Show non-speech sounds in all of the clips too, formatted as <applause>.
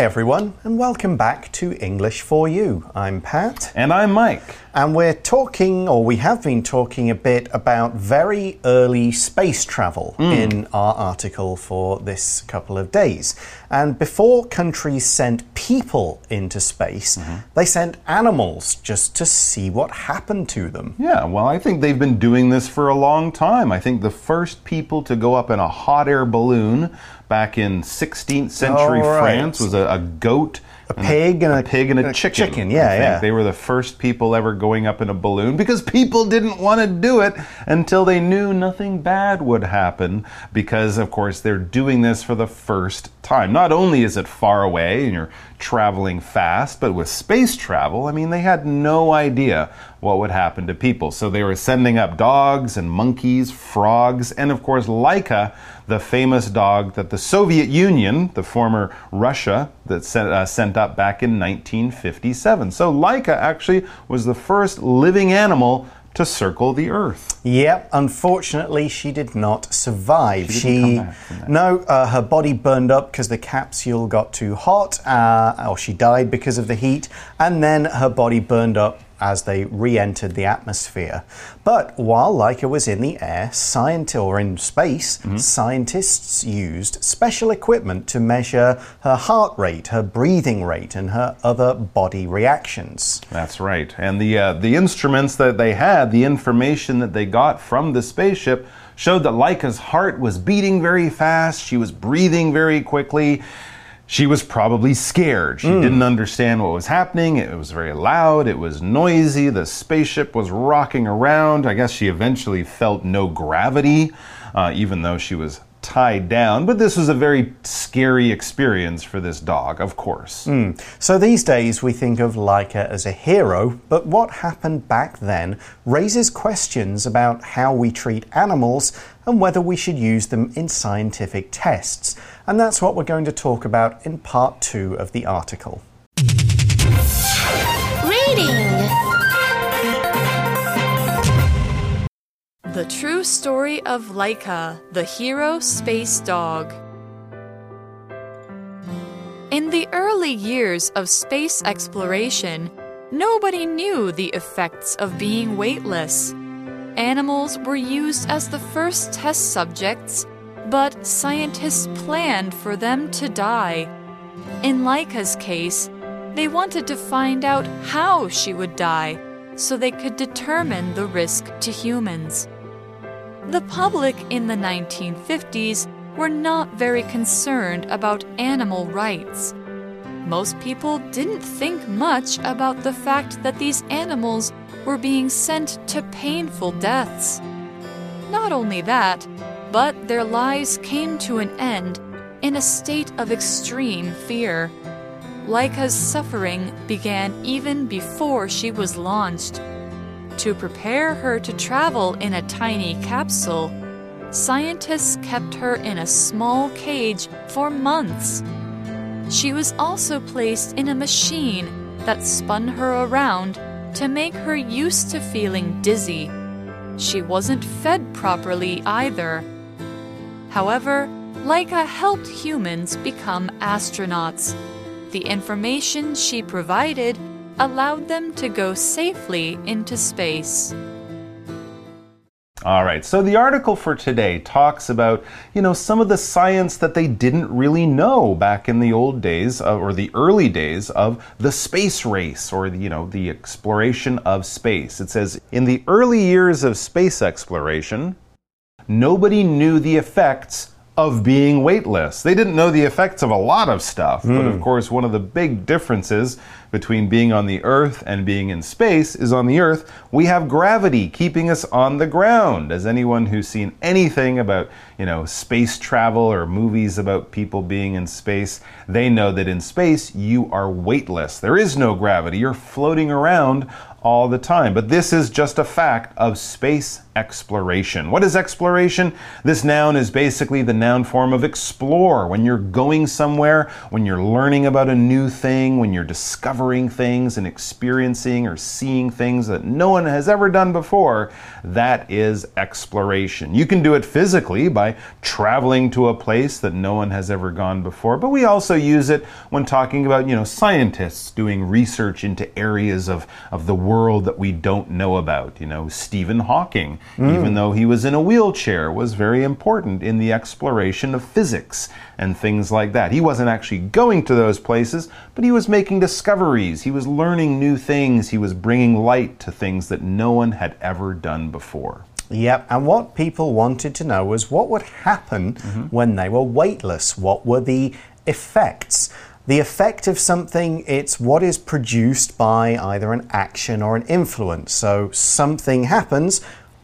Hi, everyone, and welcome back to English for You. I'm Pat. And I'm Mike. And we're talking, or we have been talking a bit about very early space travel Mm. in our article for this couple of days. And before countries sent people into space, Mm-hmm. they sent animals just to see what happened to them. Yeah, well, I think they've been doing this for a long time. I think the first people to go up in a hot air balloon back in 16th century right. France was a, a goat. A pig and a- pig and a, a chicken. chicken, yeah, yeah. They were the first people ever going up in a balloon because people didn't want to do it until they knew nothing bad would happen. Because, of course, they're doing this for the first time. Not only is it far away and you're traveling fast, but with space travel, I mean, they had no idea what would happen to people. So they were sending up dogs and monkeys, frogs, and of course, Laika, the famous dog that the Soviet Union, the former Russia, that sent, uh, sent up back in 1957. So Laika actually was the first living animal to circle the Earth. Yep, unfortunately, she did not survive. She didn't come back from no, uh, her body burned up because the capsule got too hot, uh, or she died because of the heat, and then her body burned up as they re-entered the atmosphere. But while Laika was in the air, scientists or in space, Mm-hmm. scientists used special equipment to measure her heart rate, her breathing rate, and her other body reactions. That's right. And the uh, the instruments that they had, the information that they got from the spaceship showed that Laika's heart was beating very fast, she was breathing very quickly. She was probably scared. She didn't understand what was happening. It was very loud. It was noisy. The spaceship was rocking around. I guess she eventually felt no gravity, uh, even though she was tied down. But this was a very scary experience for this dog, of course. Hmm. So these days we think of Laika as a hero, but what happened back then raises questions about how we treat animals and whether we should use them in scientific tests. And that's what we're going to talk about in part two of the article. The True Story of Laika, the Hero Space Dog. In the early years of space exploration, nobody knew the effects of being weightless. Animals were used as the first test subjects, but scientists planned for them to die. In Laika's case, they wanted to find out how she would die so they could determine the risk to humans. The public in the 1950s were not very concerned about animal rights. Most people didn't think much about the fact that these animals were being sent to painful deaths. Not only that, but their lives came to an end in a state of extreme fear. Laika's suffering began even before she was launched. To prepare her to travel in a tiny capsule, scientists kept her in a small cage for months. She was also placed in a machine that spun her around to make her used to feeling dizzy. She wasn't fed properly either. However, Laika helped humans become astronauts. The information she provided allowed them to go safely into space. All right, so the article for today talks about, you know, some of the science that they didn't really know back in the old days uh, or the early days of the space race or, you know, the exploration of space. It says, in the early years of space exploration, nobody knew the effects of being weightless. They didn't know the effects of a lot of stuff, but of course, one of the big differences between being on the Earth and being in space is on the Earth, we have gravity keeping us on the ground. As anyone who's seen anything about, you know, space travel or movies about people being in space, they know that in space you are weightless. There is no gravity. You're floating around all the time. But this is just a fact of space exploration. What is exploration? This noun is basically the noun form of explore. When you're going somewhere, when you're learning about a new thing, when you're discovering discovering things and experiencing or seeing things that no one has ever done before, that is exploration. You can do it physically by traveling to a place that no one has ever gone before, but we also use it when talking about, you know, scientists doing research into areas of, of the world that we don't know about. You know, Stephen Hawking, mm. even though he was in a wheelchair, was very important in the exploration of physics and things like that. He wasn't actually going to those places, but he was making discoveries. He was learning new things. He was bringing light to things that no one had ever done before. Yep, and what people wanted to know was what would happen mm -hmm. when they were weightless? What were the effects? The effect of something, it's what is produced by either an action or an influence. So something happens,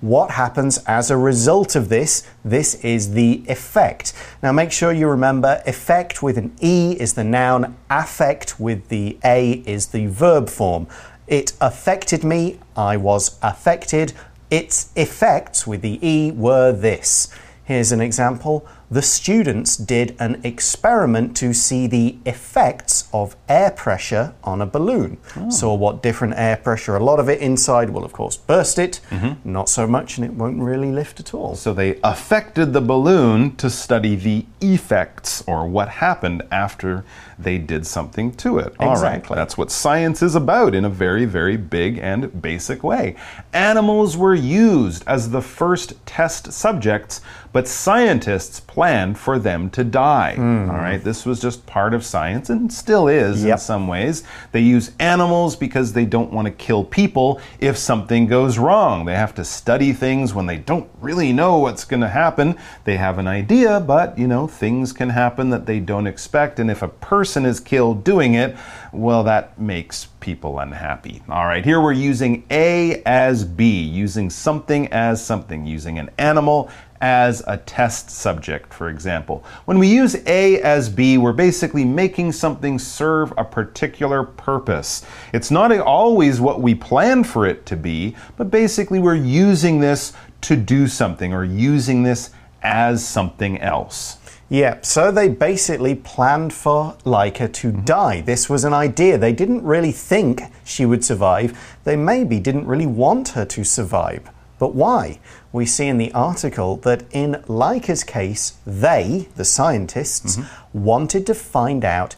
what happens as a result of this. This is the effect. Now make sure you remember effect with an E is the noun, affect with the A is the verb form. It affected me, I was affected. Its effects with the E were this. Here's an example the students did an experiment to see the effects of air pressure on a balloon. Oh. Saw what different air pressure, a lot of it inside will, of course, burst it, mm -hmm. not so much, and it won't really lift at all. So they affected the balloon to study the effects or what happened after they did something to it. All exactly. right, that's what science is about in a very, very big and basic way. Animals were used as the first test subjects, but scientists planned for them to die. Mm. All right, this was just part of science and still is yep. in some ways. They use animals because they don't want to kill people if something goes wrong. They have to study things when they don't really know what's going to happen. They have an idea, but you know, things can happen that they don't expect. And if a person is killed doing it, well, that makes people unhappy. All right, here we're using A as B, using something as something, using an animal as a test subject, for example. When we use A as B, we're basically making something serve a particular purpose. It's not always what we plan for it to be, but basically we're using this to do something or using this as something else. Yeah, so they basically planned for Laika to mm -hmm. die. This was an idea. They didn't really think she would survive. They maybe didn't really want her to survive. But why? We see in the article that in Laika's case, they, the scientists, mm -hmm. wanted to find out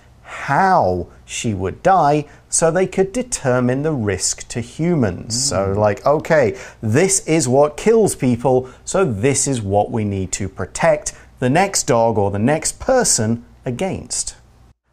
how she would die so they could determine the risk to humans. Mm. So, like, okay, this is what kills people, so this is what we need to protect the next dog or the next person against.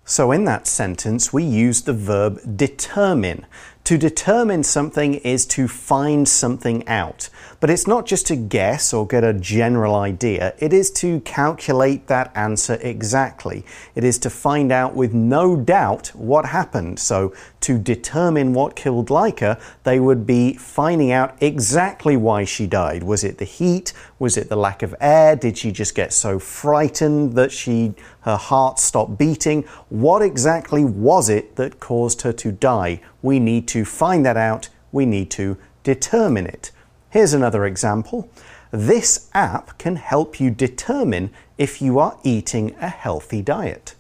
So, in that sentence, we use the verb determine. To determine something is to find something out. But it's not just to guess or get a general idea, it is to calculate that answer exactly. It is to find out with no doubt what happened. So, to determine what killed Laika, they would be finding out exactly why she died. Was it the heat? Was it the lack of air? Did she just get so frightened that she her heart stopped beating? What exactly was it that caused her to die? We need to find that out. We need to determine it. Here's another example. This app can help you determine if you are eating a healthy diet.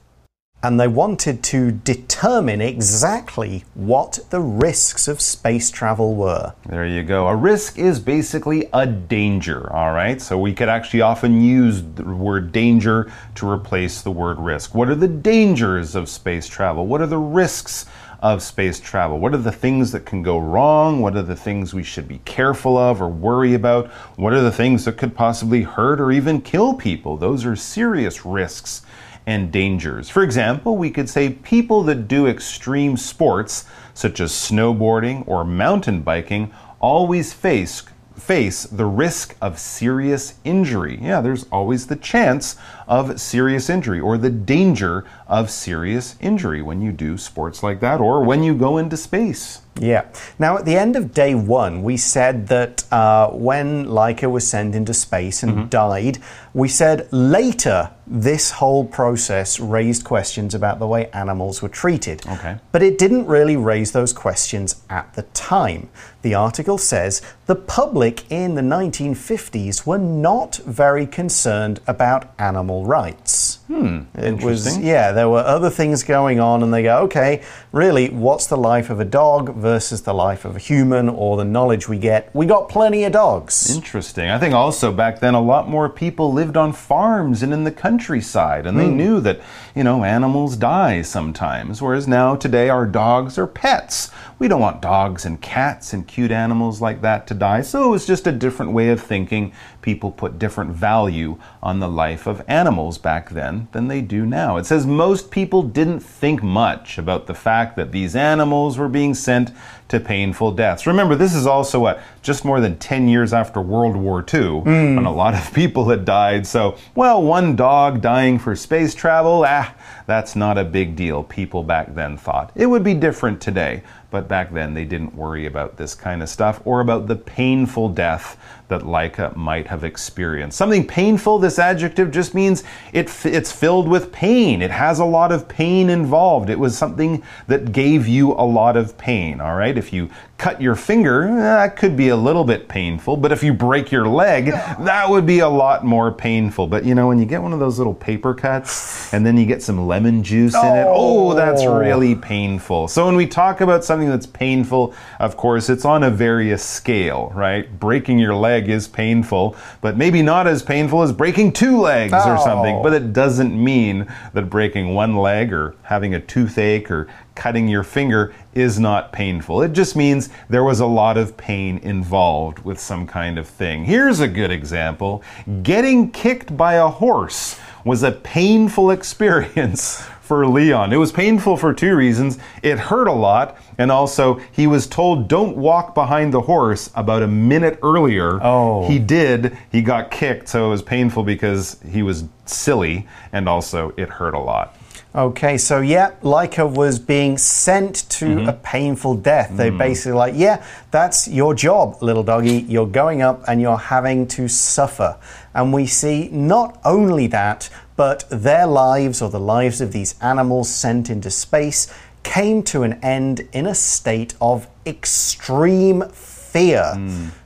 And they wanted to determine exactly what the risks of space travel were. There you go. A risk is basically a danger, all right? So we could actually often use the word danger to replace the word risk. What are the dangers of space travel? What are the risks? of space travel? What are the things that can go wrong? What are the things we should be careful of or worry about? What are the things that could possibly hurt or even kill people? Those are serious risks and dangers. For example, we could say people that do extreme sports, such as snowboarding or mountain biking, always face face the risk of serious injury. Yeah, there's always the chance of serious injury or the danger of serious injury when you do sports like that or when you go into space. Yeah. Now, at the end of day one, we said that uh, when Laika was sent into space and Mm-hmm. died, we said later this whole process raised questions about the way animals were treated. Okay. But it didn't really raise those questions at the time. The article says the public in the 1950s were not very concerned about animal rights. Hmm. It was, interesting. yeah, there were other things going on, and they go, okay, really, what's the life of a dog versus the life of a human or the knowledge we get? We got plenty of dogs. Interesting. I think also back then a lot more people lived on farms and in the countryside, and they hmm. knew that, you know, animals die sometimes. Whereas now, today, our dogs are pets. We don't want dogs and cats and cute animals like that to die. So it was just a different way of thinking. People put different value on the life of animals back then than they do now. It says most people didn't think much about the fact that these animals were being sent to painful deaths. Remember, this is also what just more than 10 years after World War II, when a lot of <laughs> people had died. So, well, one dog dying for space travel, ah, that's not a big deal. People back then thought it would be different today, but back then they didn't worry about this kind of stuff or about the painful death that Laika might have experienced. Something painful, this adjective just means it, f- it's filled with pain. It has a lot of pain involved. It was something that gave you a lot of pain, all right? If you cut your finger, that could be a little bit painful, but if you break your leg, that would be a lot more painful. But you know, when you get one of those little paper cuts and then you get some lemon juice in it, oh, that's Oh. really painful. So when we talk about something that's painful, of course, it's on a various scale, right? Breaking your leg is painful, but maybe not as painful as breaking two legs or something. Oh. But it doesn't mean that breaking one leg or having a toothache or cutting your finger is not painful. It just means there was a lot of pain involved with some kind of thing. Here's a good example getting kicked by a horse was a painful <laughs> experience for Leon. It was painful for two reasons. It hurt a lot, and also he was told don't walk behind the horse about a minute earlier. Oh. He did. He got kicked, so it was painful because he was silly, and also it hurt a lot. Okay, so yeah, Laika was being sent to Mm-hmm. a painful death. They Mm. basically like, yeah, that's your job, little doggy. You're going up and you're having to suffer. And we see not only that, but their lives or the lives of these animals sent into space came to an end in a state of extreme fear.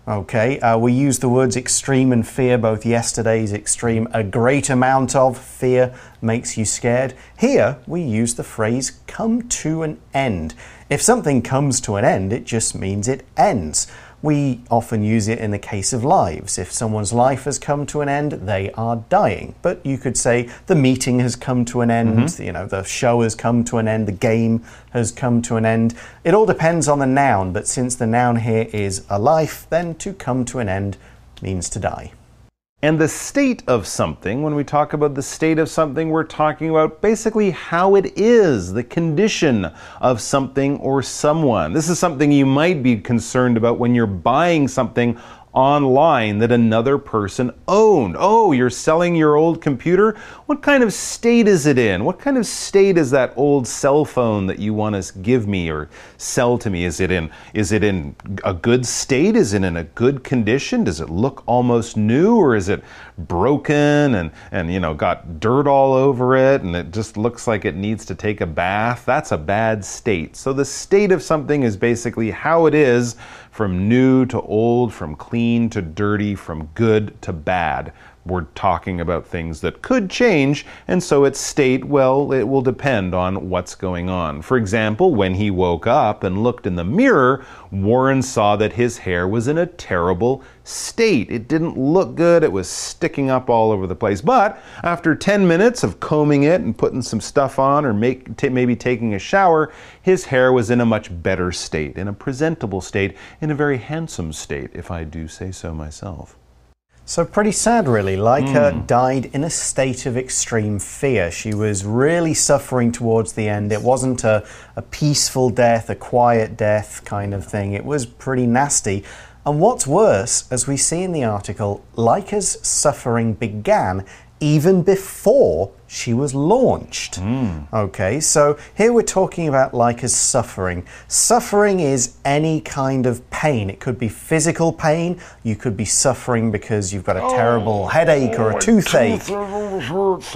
Okay, uh, we use the words extreme and fear both yesterday's extreme, a great amount of fear makes you scared. Here we use the phrase come to an end. If something comes to an end, it just means it ends. We often use it in the case of lives. If someone's life has come to an end, they are dying. But you could say the meeting has come to an end, mm-hmm. you know, the show has come to an end, the game has come to an end. It all depends on the noun, but since the noun here is a life, then to come to an end means to die. And the state of something, when we talk about the state of something, we're talking about basically how it is, the condition of something or someone. This is something you might be concerned about when you're buying something online that another person owned. Oh, you're selling your old computer? What kind of state is it in? What kind of state is that old cell phone that you want to give me or sell to me? Is it in is it in a good state? Is it in a good condition? Does it look almost new or is it broken and and you know got dirt all over it and it just looks like it needs to take a bath? That's a bad state. So the state of something is basically how it is from new to old, from clean to dirty, from good to bad. We're talking about things that could change, and so its state, well, it will depend on what's going on. For example, when he woke up and looked in the mirror, Warren saw that his hair was in a terrible state. It didn't look good, it was sticking up all over the place. But after 10 minutes of combing it and putting some stuff on or make, maybe taking a shower, his hair was in a much better state, in a presentable state, in a very handsome state, if I do say so myself. So, pretty sad, really. Laika hmm. died in a state of extreme fear. She was really suffering towards the end. It wasn't a, a peaceful death, a quiet death kind of thing. It was pretty nasty. And what's worse, as we see in the article, Laika's suffering began even before she was launched. Okay, so here we're talking about Laika's suffering. Suffering is any kind of pain. It could be physical pain, you could be suffering because you've got a terrible headache or a toothache.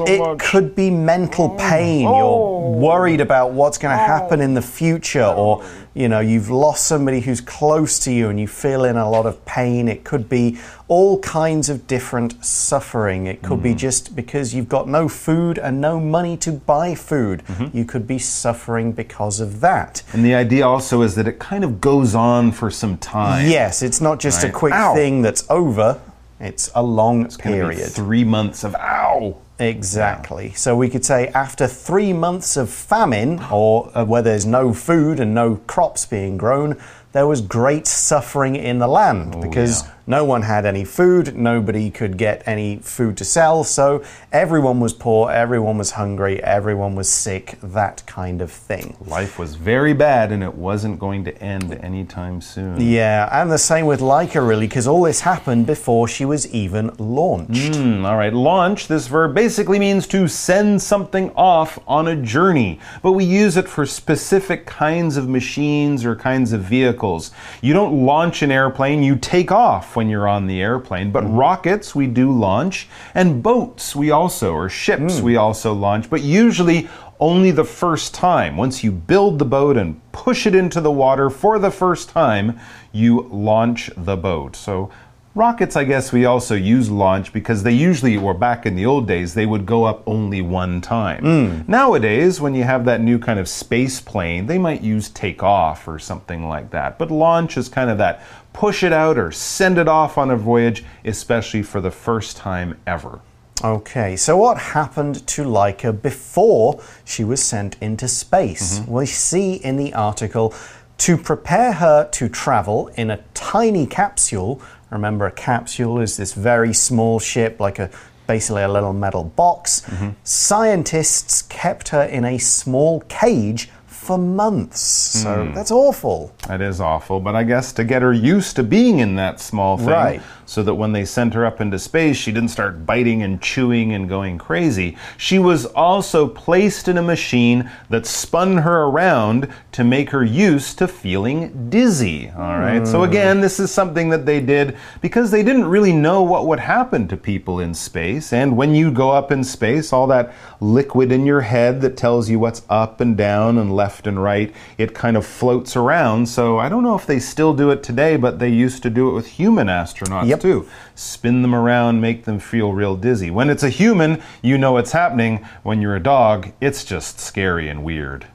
It could be mental pain. You're worried about what's going to happen in the future, or you know, you've lost somebody who's close to you and you feel in a lot of pain. It could be all kinds of different suffering. It could be just because you've got no food and no money to buy food. You could be suffering because of that. And the idea also is that it kind of goes on for some time. Yes, it's not just a quick Ow. thing that's over. It's a long be period. Three months of ow. Exactly. So we could say after three months of famine, or uh, where there's no food and no crops being grown, there was great suffering in the land because yeah. No one had any food, nobody could get any food to sell, so everyone was poor, everyone was hungry, everyone was sick, that kind of thing. Life was very bad and it wasn't going to end anytime soon. Yeah, and the same with Laika, really, because all this happened before she was even launched. Hmm, all right, launch, this verb basically means to send something off on a journey, but we use it for specific kinds of machines or kinds of vehicles. You don't launch an airplane, you take off when you're on the airplane, but mm-hmm. rockets we do launch, and boats we also, or ships mm. we also launch, but usually only the first time. Once you build the boat and push it into the water for the first time, you launch the boat. So Rockets, I guess we also use launch because they usually, or back in the old days, they would go up only one time. Mm. Nowadays, when you have that new kind of space plane, they might use takeoff or something like that. But launch is kind of that push it out or send it off on a voyage, especially for the first time ever. Okay, so what happened to Laika before she was sent into space? Mm-hmm. We see in the article to prepare her to travel in a tiny capsule. Remember, a capsule is this very small ship, like a basically a little metal box. Mm-hmm. Scientists kept her in a small cage for months. So hmm. that's awful. That is awful, but I guess to get her used to being in that small thing, Right. So that when they sent her up into space, she didn't start biting and chewing and going crazy. She was also placed in a machine that spun her around to make her used to feeling dizzy. All right, so hmm. again, this is something that they did because they didn't really know what would happen to people in space. And when you go up in space, all that liquid in your head that tells you what's up and down and left and right, it kind of floats around. So I don't know if they still do it today, but they used to do it with human astronauts Yep. Too. Spin them around, make them feel real dizzy. When it's a human, you know it's happening. When you're a dog, it's just scary and weird.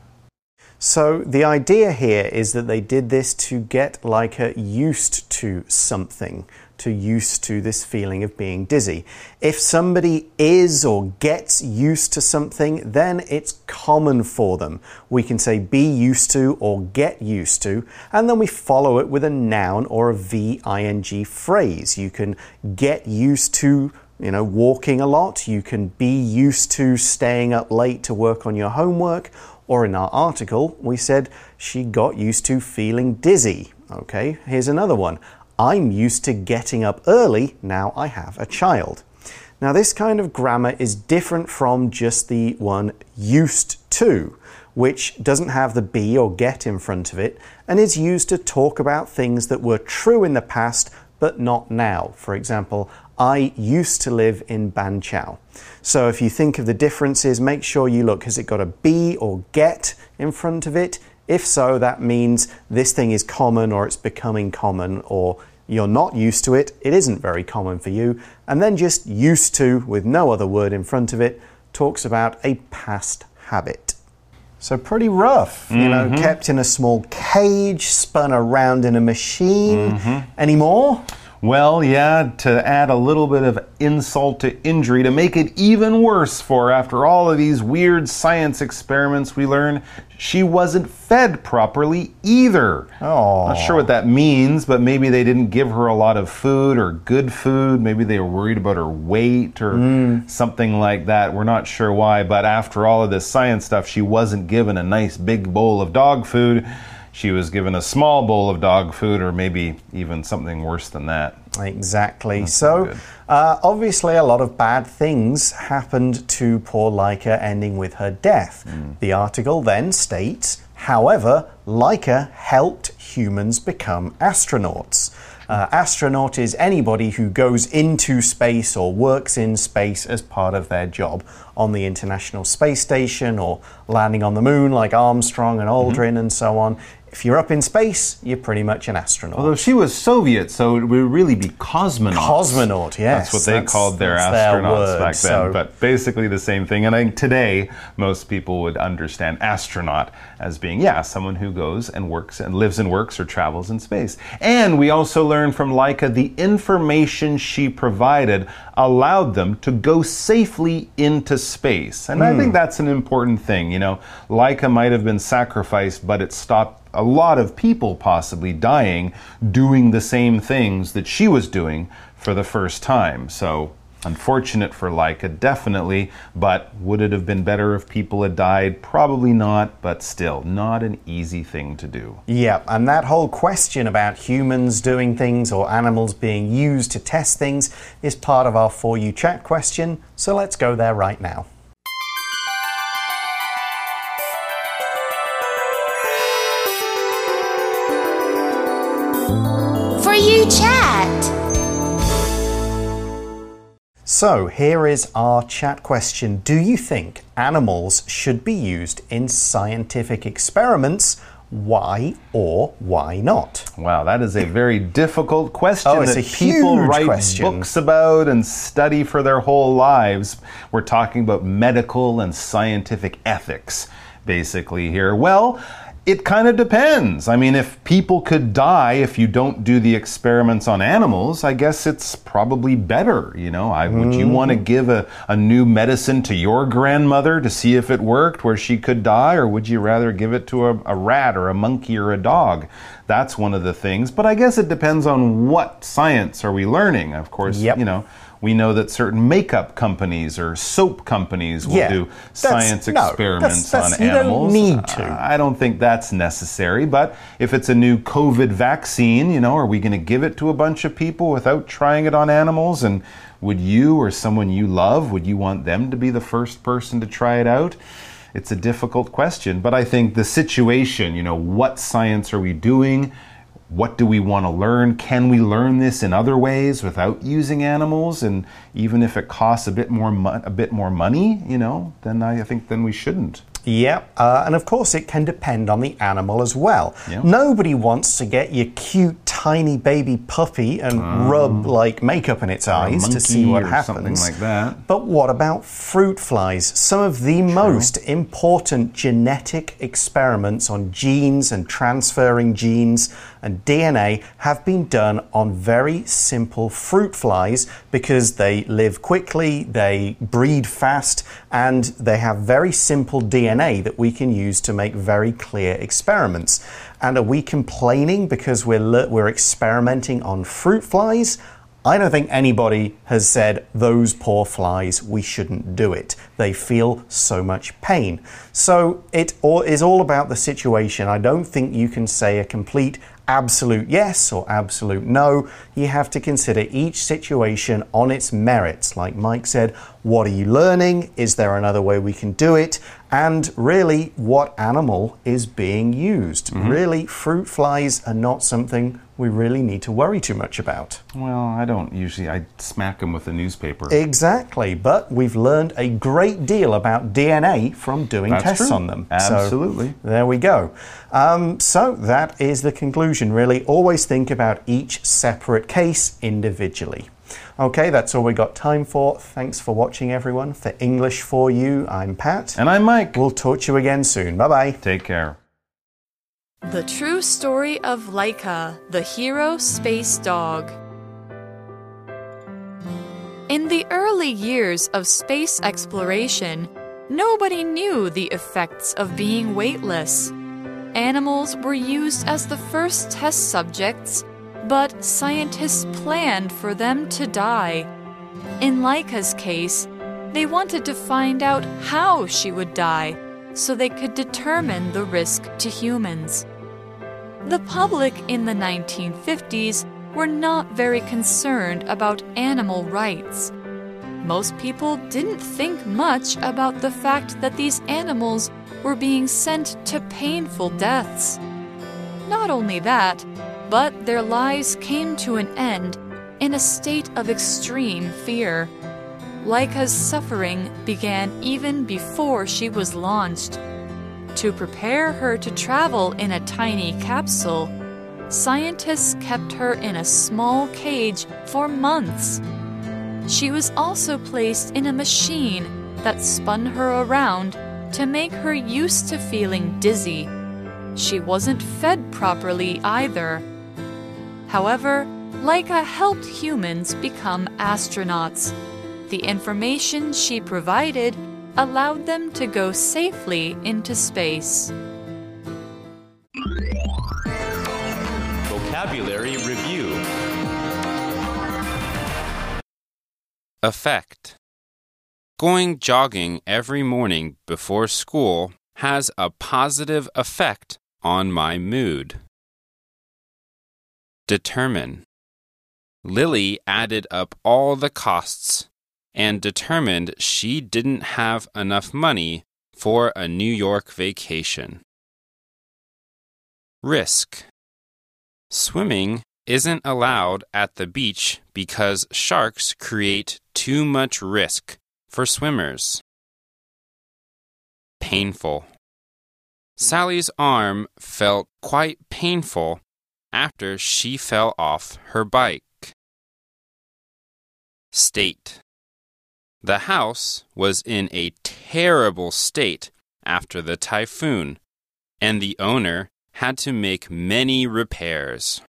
So the idea here is that they did this to get Laika used to something, to used to this feeling of being dizzy. If somebody is or gets used to something, then it's common for them. We can say be used to or get used to, and then we follow it with a noun or a VING phrase. You can get used to you know, walking a lot. You can be used to staying up late to work on your homework. Or in our article, we said she got used to feeling dizzy. Okay, here's another one. I'm used to getting up early now I have a child. Now, this kind of grammar is different from just the one used to, which doesn't have the be or get in front of it and is used to talk about things that were true in the past but not now. For example, I used to live in Banqiao. So if you think of the differences, make sure you look has it got a be or get in front of it? If so, that means this thing is common or it's becoming common or you're not used to it, it isn't very common for you. And then just used to with no other word in front of it talks about a past habit. So pretty rough, you know, mm-hmm. kept in a small cage, spun around in a machine. Mm-hmm. Any more? Well, yeah, to add a little bit of insult to injury, to make it even worse for after all of these weird science experiments we learn, she wasn't fed properly either. Aw. Not sure what that means, but maybe they didn't give her a lot of food or good food. Maybe they were worried about her weight or hmm. something like that. We're not sure why, but after all of this science stuff, she wasn't given a nice big bowl of dog food. She was given a small bowl of dog food, or maybe even something worse than that. Exactly. so, uh, obviously, a lot of bad things happened to poor Laika, ending with her death. The article then states, however, Laika helped humans become astronauts. Uh, astronaut is anybody who goes into space or works in space as part of their job on the International Space Station or landing on the moon, like Armstrong and Aldrin and so on. If you're up in space, you're pretty much an astronaut. Although she was Soviet, so it would really be cosmonaut. Cosmonaut, yes. That's what they That's- called their that's their astronauts word, back then. so- But basically the same thing. And I think today, most people would understand astronaut as being, yeah, someone who goes and works and lives and works or travels in space. And we also learned from Laika the information she provided allowed them to go safely into space. And I Hmm. think that's an important thing. You know, Laika might have been sacrificed, but it stopped a lot of people possibly dying doing the same things that she was doing for the first time. So, unfortunate for Laika, definitely, but would it have been better if people had died? Probably not, but still, not an easy thing to do. Yeah, and that whole question about humans doing things or animals being used to test things is part of our For You chat question, so let's go there right now. So, here is our chat question Do you think animals should be used in scientific experiments? Why or why not? Wow, that is a very difficult question Oh, it's that a people huge write question. books about and study for their whole lives. We're talking about medical and scientific ethics, basically, here. Well, it kind of depends. I mean, if people could die if you don't do the experiments on animals, I guess it's probably better. You know, I, would you want to Mm-hmm. give a, a new medicine to your grandmother to see if it worked where she could die, or would you rather give it to a, a rat or a monkey or a dog? That's one of the things. But I guess it depends on what science are we learning. Of course, Yep. you know, we know that certain makeup companies or soap companies will Yeah, do science no, that's- experiments that's- on you don't animals. need to. I don't think that's necessary. But if it's a new COVID vaccine, you know, are we going to give it to a bunch of people without trying it on animals? And would you or someone you love, would you want them to be the first person to try it out? It's a difficult question, but I think the situation, you know, what science are we doing? What do we want to learn? Can we learn this in other ways without using animals? And even if it costs a bit more, mo- a bit more money, you know, then I think then we shouldn't. Yeah, uh, and of course it can depend on the animal as well. Nobody wants to get your cute tiny baby puppy and rub like makeup in its eyes to see what happens. something like that. But what about fruit flies? Some of the most important genetic experiments on genes and transferring genes and DNA have been done on very simple fruit flies because they live quickly, they breed fast, and they have very simple DNA that we can use to make very clear experiments. And are we complaining because we're, we're experimenting on fruit flies? I don't think anybody has said those poor flies, we shouldn't do it. They feel so much pain. So it all is all about the situation. I don't think you can say a complete absolute yes or absolute no. You have to consider each situation on its merits. Like Mike said, what are you learning? Is there another way we can do it? And really, what animal is being used? Really, fruit flies are not something we really need to worry too much about. Well, I don't usually. I smack them with a newspaper. Exactly, but we've learned a great deal about DNA from doing That's tests true. on them. So, Absolutely. there we go. Um, so that is the conclusion, really. Always think about each separate case individually. Okay, that's all we got time for. Thanks for watching, everyone. For English for You, I'm Pat. and I'm Mike. we'll talk to you again soon. Bye bye. Take care. The true story of Laika, the hero space dog. In the early years of space exploration, nobody knew the effects of being weightless. Animals were used as the first test subjects, but scientists planned for them to die. In Laika's case, they wanted to find out how she would die so they could determine the risk to humans. The public in the 1950s were not very concerned about animal rights. Most people didn't think much about the fact that these animals were being sent to painful deaths. Not only that, but their lives came to an end in a state of extreme fear. Laika's suffering began even before she was launched. To prepare her to travel in a tiny capsule, scientists kept her in a small cage for months. She was also placed in a machine that spun her around to make her used to feeling dizzy. She wasn't fed properly either. However, Laika helped humans become astronauts. The information she provided allowed them to go safely into space. Vocabulary Review Effect Going jogging every morning before school has a positive effect on my mood. Determine Lily added up all the costs and determined she didn't have enough money for a New York vacation. Risk Swimming isn't allowed at the beach because sharks create too much risk for swimmers. Painful. Sally's arm felt quite painful after she fell off her bike. State. The house was in a terrible state after the typhoon, and the owner had to make many repairs.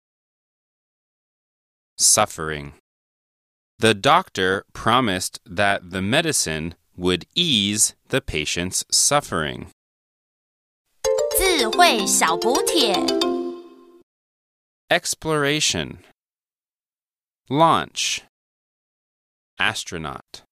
Suffering. The doctor promised that the medicine would ease the patient's suffering. 智慧小补帖。 Exploration. Launch. Astronaut.